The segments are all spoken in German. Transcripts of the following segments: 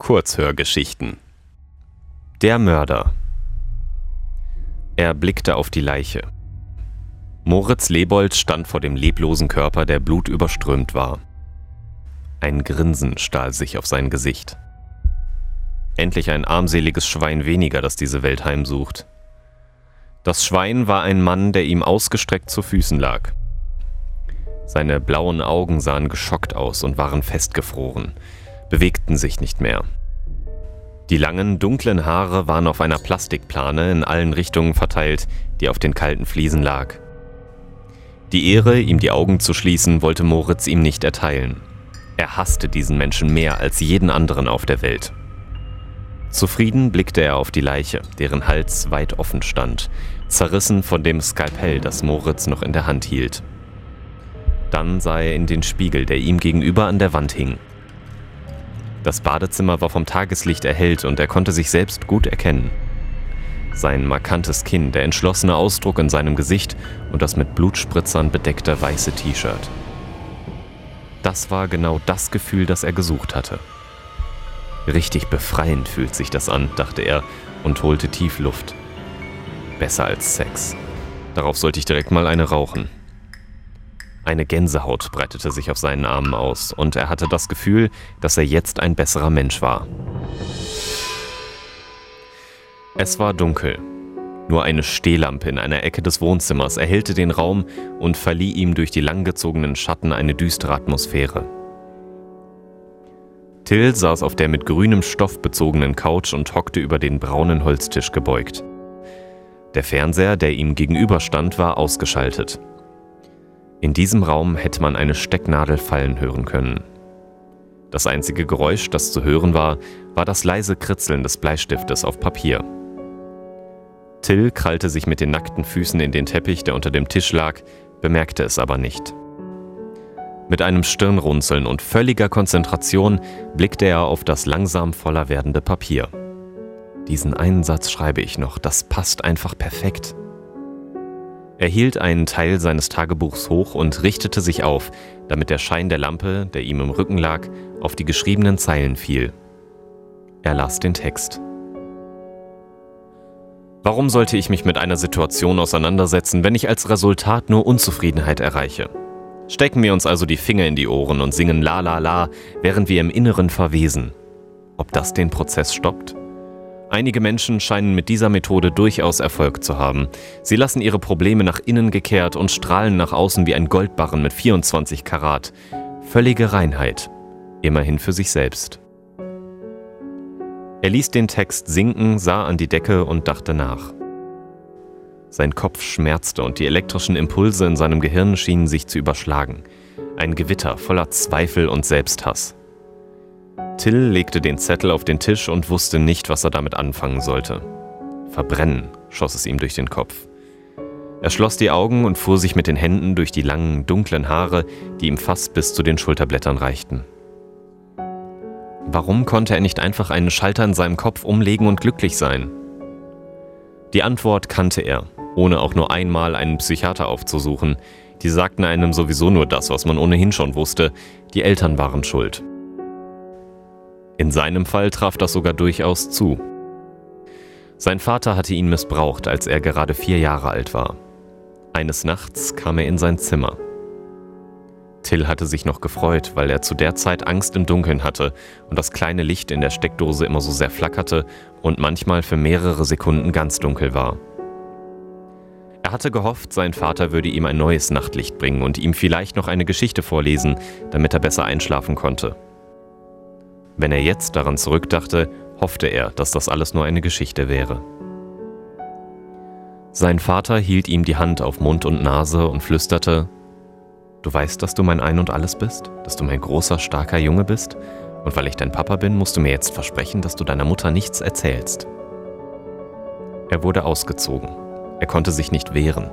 Kurzhörgeschichten Der Mörder Er blickte auf die Leiche. Moritz Lebold stand vor dem leblosen Körper, der blutüberströmt war. Ein Grinsen stahl sich auf sein Gesicht. Endlich ein armseliges Schwein weniger, das diese Welt heimsucht. Das Schwein war ein Mann, der ihm ausgestreckt zu Füßen lag. Seine blauen Augen sahen geschockt aus und waren festgefroren bewegten sich nicht mehr. Die langen, dunklen Haare waren auf einer Plastikplane in allen Richtungen verteilt, die auf den kalten Fliesen lag. Die Ehre, ihm die Augen zu schließen, wollte Moritz ihm nicht erteilen. Er hasste diesen Menschen mehr als jeden anderen auf der Welt. Zufrieden blickte er auf die Leiche, deren Hals weit offen stand, zerrissen von dem Skalpell, das Moritz noch in der Hand hielt. Dann sah er in den Spiegel, der ihm gegenüber an der Wand hing. Das Badezimmer war vom Tageslicht erhellt und er konnte sich selbst gut erkennen. Sein markantes Kinn, der entschlossene Ausdruck in seinem Gesicht und das mit Blutspritzern bedeckte weiße T-Shirt. Das war genau das Gefühl, das er gesucht hatte. Richtig befreiend fühlt sich das an, dachte er und holte tief Luft. Besser als Sex. Darauf sollte ich direkt mal eine rauchen. Eine Gänsehaut breitete sich auf seinen Armen aus, und er hatte das Gefühl, dass er jetzt ein besserer Mensch war. Es war dunkel. Nur eine Stehlampe in einer Ecke des Wohnzimmers erhellte den Raum und verlieh ihm durch die langgezogenen Schatten eine düstere Atmosphäre. Till saß auf der mit grünem Stoff bezogenen Couch und hockte über den braunen Holztisch gebeugt. Der Fernseher, der ihm gegenüberstand, war ausgeschaltet. In diesem Raum hätte man eine Stecknadel fallen hören können. Das einzige Geräusch, das zu hören war, war das leise Kritzeln des Bleistiftes auf Papier. Till krallte sich mit den nackten Füßen in den Teppich, der unter dem Tisch lag, bemerkte es aber nicht. Mit einem Stirnrunzeln und völliger Konzentration blickte er auf das langsam voller werdende Papier. Diesen einen Satz schreibe ich noch, das passt einfach perfekt. Er hielt einen Teil seines Tagebuchs hoch und richtete sich auf, damit der Schein der Lampe, der ihm im Rücken lag, auf die geschriebenen Zeilen fiel. Er las den Text. Warum sollte ich mich mit einer Situation auseinandersetzen, wenn ich als Resultat nur Unzufriedenheit erreiche? Stecken wir uns also die Finger in die Ohren und singen La La La, während wir im Inneren verwesen. Ob das den Prozess stoppt? Einige Menschen scheinen mit dieser Methode durchaus Erfolg zu haben. Sie lassen ihre Probleme nach innen gekehrt und strahlen nach außen wie ein Goldbarren mit 24 Karat. Völlige Reinheit. Immerhin für sich selbst. Er ließ den Text sinken, sah an die Decke und dachte nach. Sein Kopf schmerzte und die elektrischen Impulse in seinem Gehirn schienen sich zu überschlagen. Ein Gewitter voller Zweifel und Selbsthass. Till legte den Zettel auf den Tisch und wusste nicht, was er damit anfangen sollte. Verbrennen, schoss es ihm durch den Kopf. Er schloss die Augen und fuhr sich mit den Händen durch die langen, dunklen Haare, die ihm fast bis zu den Schulterblättern reichten. Warum konnte er nicht einfach einen Schalter in seinem Kopf umlegen und glücklich sein? Die Antwort kannte er, ohne auch nur einmal einen Psychiater aufzusuchen. Die sagten einem sowieso nur das, was man ohnehin schon wusste, die Eltern waren schuld. In seinem Fall traf das sogar durchaus zu. Sein Vater hatte ihn missbraucht, als er gerade vier Jahre alt war. Eines Nachts kam er in sein Zimmer. Till hatte sich noch gefreut, weil er zu der Zeit Angst im Dunkeln hatte und das kleine Licht in der Steckdose immer so sehr flackerte und manchmal für mehrere Sekunden ganz dunkel war. Er hatte gehofft, sein Vater würde ihm ein neues Nachtlicht bringen und ihm vielleicht noch eine Geschichte vorlesen, damit er besser einschlafen konnte. Wenn er jetzt daran zurückdachte, hoffte er, dass das alles nur eine Geschichte wäre. Sein Vater hielt ihm die Hand auf Mund und Nase und flüsterte, Du weißt, dass du mein Ein und alles bist, dass du mein großer, starker Junge bist, und weil ich dein Papa bin, musst du mir jetzt versprechen, dass du deiner Mutter nichts erzählst. Er wurde ausgezogen. Er konnte sich nicht wehren.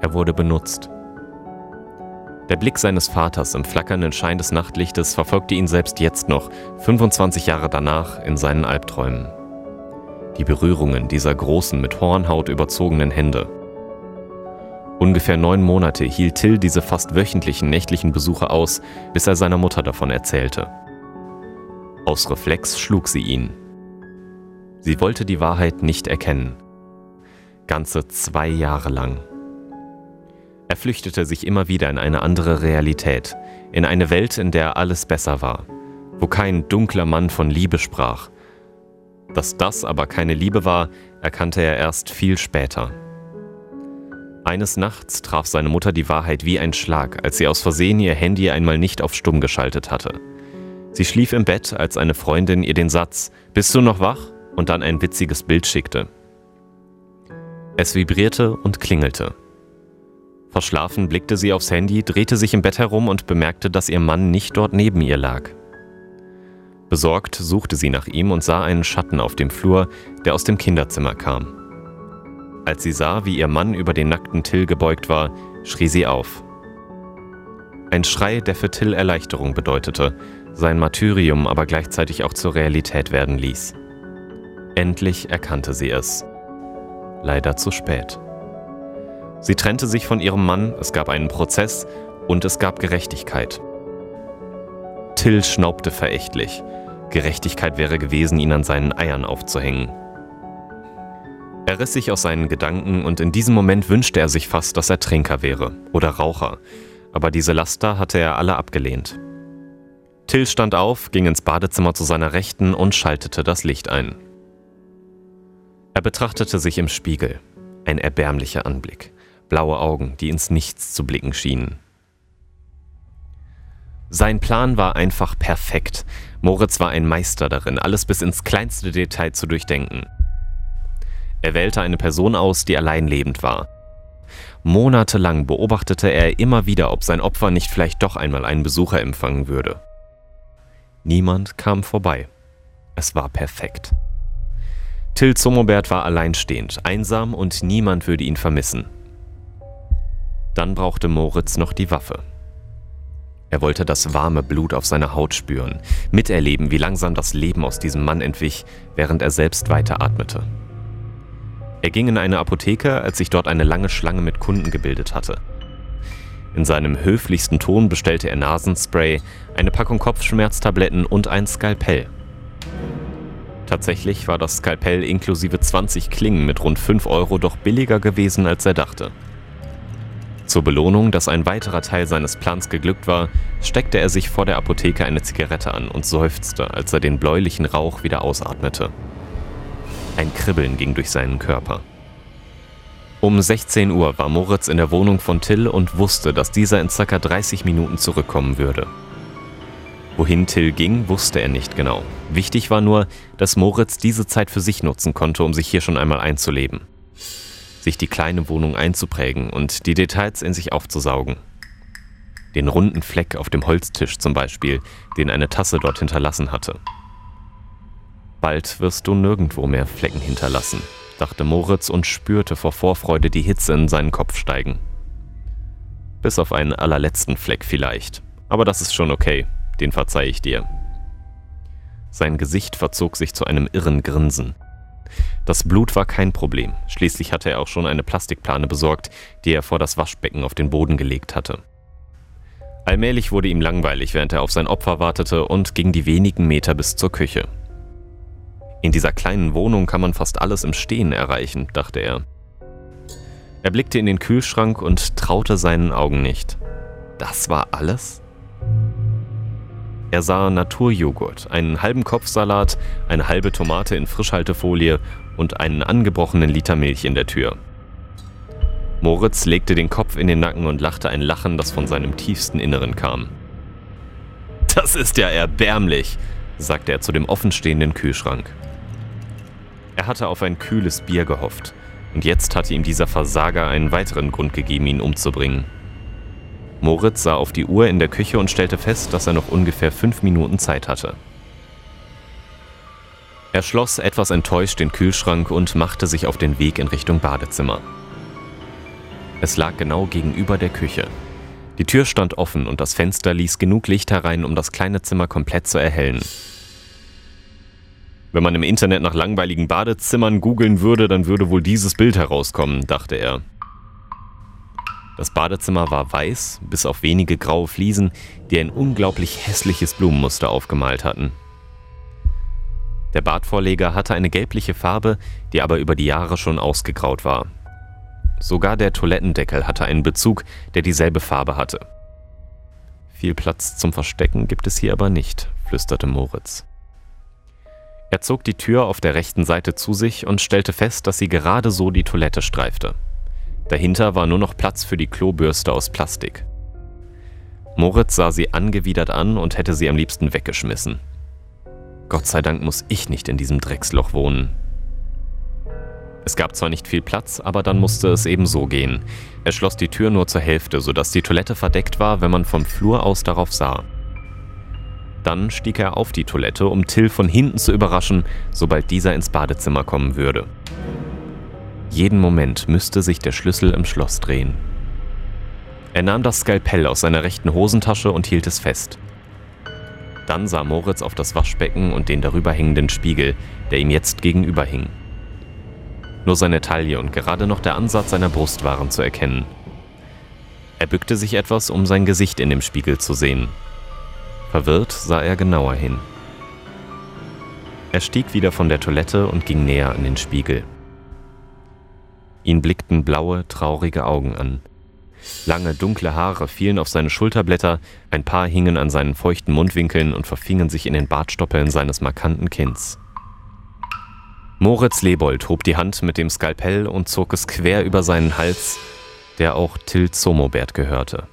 Er wurde benutzt. Der Blick seines Vaters im flackernden Schein des Nachtlichtes verfolgte ihn selbst jetzt noch, 25 Jahre danach, in seinen Albträumen. Die Berührungen dieser großen, mit Hornhaut überzogenen Hände. Ungefähr neun Monate hielt Till diese fast wöchentlichen nächtlichen Besuche aus, bis er seiner Mutter davon erzählte. Aus Reflex schlug sie ihn. Sie wollte die Wahrheit nicht erkennen. Ganze zwei Jahre lang. Flüchtete sich immer wieder in eine andere Realität, in eine Welt, in der alles besser war, wo kein dunkler Mann von Liebe sprach. Dass das aber keine Liebe war, erkannte er erst viel später. Eines Nachts traf seine Mutter die Wahrheit wie ein Schlag, als sie aus Versehen ihr Handy einmal nicht auf Stumm geschaltet hatte. Sie schlief im Bett, als eine Freundin ihr den Satz Bist du noch wach? und dann ein witziges Bild schickte. Es vibrierte und klingelte. Verschlafen blickte sie aufs Handy, drehte sich im Bett herum und bemerkte, dass ihr Mann nicht dort neben ihr lag. Besorgt suchte sie nach ihm und sah einen Schatten auf dem Flur, der aus dem Kinderzimmer kam. Als sie sah, wie ihr Mann über den nackten Till gebeugt war, schrie sie auf. Ein Schrei, der für Till Erleichterung bedeutete, sein Martyrium aber gleichzeitig auch zur Realität werden ließ. Endlich erkannte sie es. Leider zu spät. Sie trennte sich von ihrem Mann, es gab einen Prozess und es gab Gerechtigkeit. Till schnaubte verächtlich. Gerechtigkeit wäre gewesen, ihn an seinen Eiern aufzuhängen. Er riss sich aus seinen Gedanken und in diesem Moment wünschte er sich fast, dass er Trinker wäre oder Raucher, aber diese Laster hatte er alle abgelehnt. Till stand auf, ging ins Badezimmer zu seiner Rechten und schaltete das Licht ein. Er betrachtete sich im Spiegel. Ein erbärmlicher Anblick. Blaue Augen, die ins Nichts zu blicken schienen. Sein Plan war einfach perfekt. Moritz war ein Meister darin, alles bis ins kleinste Detail zu durchdenken. Er wählte eine Person aus, die allein lebend war. Monatelang beobachtete er immer wieder, ob sein Opfer nicht vielleicht doch einmal einen Besucher empfangen würde. Niemand kam vorbei. Es war perfekt. Till Zummerbert war alleinstehend, einsam und niemand würde ihn vermissen. Dann brauchte Moritz noch die Waffe. Er wollte das warme Blut auf seiner Haut spüren, miterleben, wie langsam das Leben aus diesem Mann entwich, während er selbst weiteratmete. Er ging in eine Apotheke, als sich dort eine lange Schlange mit Kunden gebildet hatte. In seinem höflichsten Ton bestellte er Nasenspray, eine Packung Kopfschmerztabletten und ein Skalpell. Tatsächlich war das Skalpell inklusive 20 Klingen mit rund 5 Euro doch billiger gewesen, als er dachte. Zur Belohnung, dass ein weiterer Teil seines Plans geglückt war, steckte er sich vor der Apotheke eine Zigarette an und seufzte, als er den bläulichen Rauch wieder ausatmete. Ein Kribbeln ging durch seinen Körper. Um 16 Uhr war Moritz in der Wohnung von Till und wusste, dass dieser in ca. 30 Minuten zurückkommen würde. Wohin Till ging, wusste er nicht genau. Wichtig war nur, dass Moritz diese Zeit für sich nutzen konnte, um sich hier schon einmal einzuleben. Sich die kleine Wohnung einzuprägen und die Details in sich aufzusaugen. Den runden Fleck auf dem Holztisch zum Beispiel, den eine Tasse dort hinterlassen hatte. Bald wirst du nirgendwo mehr Flecken hinterlassen, dachte Moritz und spürte vor Vorfreude die Hitze in seinen Kopf steigen. Bis auf einen allerletzten Fleck vielleicht. Aber das ist schon okay, den verzeih ich dir. Sein Gesicht verzog sich zu einem irren Grinsen. Das Blut war kein Problem, schließlich hatte er auch schon eine Plastikplane besorgt, die er vor das Waschbecken auf den Boden gelegt hatte. Allmählich wurde ihm langweilig, während er auf sein Opfer wartete und ging die wenigen Meter bis zur Küche. In dieser kleinen Wohnung kann man fast alles im Stehen erreichen, dachte er. Er blickte in den Kühlschrank und traute seinen Augen nicht. Das war alles? Er sah Naturjoghurt, einen halben Kopfsalat, eine halbe Tomate in Frischhaltefolie und einen angebrochenen Liter Milch in der Tür. Moritz legte den Kopf in den Nacken und lachte ein Lachen, das von seinem tiefsten Inneren kam. Das ist ja erbärmlich, sagte er zu dem offenstehenden Kühlschrank. Er hatte auf ein kühles Bier gehofft, und jetzt hatte ihm dieser Versager einen weiteren Grund gegeben, ihn umzubringen. Moritz sah auf die Uhr in der Küche und stellte fest, dass er noch ungefähr fünf Minuten Zeit hatte. Er schloss etwas enttäuscht den Kühlschrank und machte sich auf den Weg in Richtung Badezimmer. Es lag genau gegenüber der Küche. Die Tür stand offen und das Fenster ließ genug Licht herein, um das kleine Zimmer komplett zu erhellen. Wenn man im Internet nach langweiligen Badezimmern googeln würde, dann würde wohl dieses Bild herauskommen, dachte er. Das Badezimmer war weiß, bis auf wenige graue Fliesen, die ein unglaublich hässliches Blumenmuster aufgemalt hatten. Der Bartvorleger hatte eine gelbliche Farbe, die aber über die Jahre schon ausgegraut war. Sogar der Toilettendeckel hatte einen Bezug, der dieselbe Farbe hatte. Viel Platz zum Verstecken gibt es hier aber nicht, flüsterte Moritz. Er zog die Tür auf der rechten Seite zu sich und stellte fest, dass sie gerade so die Toilette streifte. Dahinter war nur noch Platz für die Klobürste aus Plastik. Moritz sah sie angewidert an und hätte sie am liebsten weggeschmissen. Gott sei Dank muss ich nicht in diesem Drecksloch wohnen. Es gab zwar nicht viel Platz, aber dann musste es eben so gehen. Er schloss die Tür nur zur Hälfte, sodass die Toilette verdeckt war, wenn man vom Flur aus darauf sah. Dann stieg er auf die Toilette, um Till von hinten zu überraschen, sobald dieser ins Badezimmer kommen würde. Jeden Moment müsste sich der Schlüssel im Schloss drehen. Er nahm das Skalpell aus seiner rechten Hosentasche und hielt es fest. Dann sah Moritz auf das Waschbecken und den darüber hängenden Spiegel, der ihm jetzt gegenüber hing. Nur seine Taille und gerade noch der Ansatz seiner Brust waren zu erkennen. Er bückte sich etwas, um sein Gesicht in dem Spiegel zu sehen. Verwirrt sah er genauer hin. Er stieg wieder von der Toilette und ging näher an den Spiegel. Ihn blickten blaue, traurige Augen an. Lange, dunkle Haare fielen auf seine Schulterblätter, ein paar hingen an seinen feuchten Mundwinkeln und verfingen sich in den Bartstoppeln seines markanten Kinns. Moritz Lebold hob die Hand mit dem Skalpell und zog es quer über seinen Hals, der auch Till Zomobert gehörte.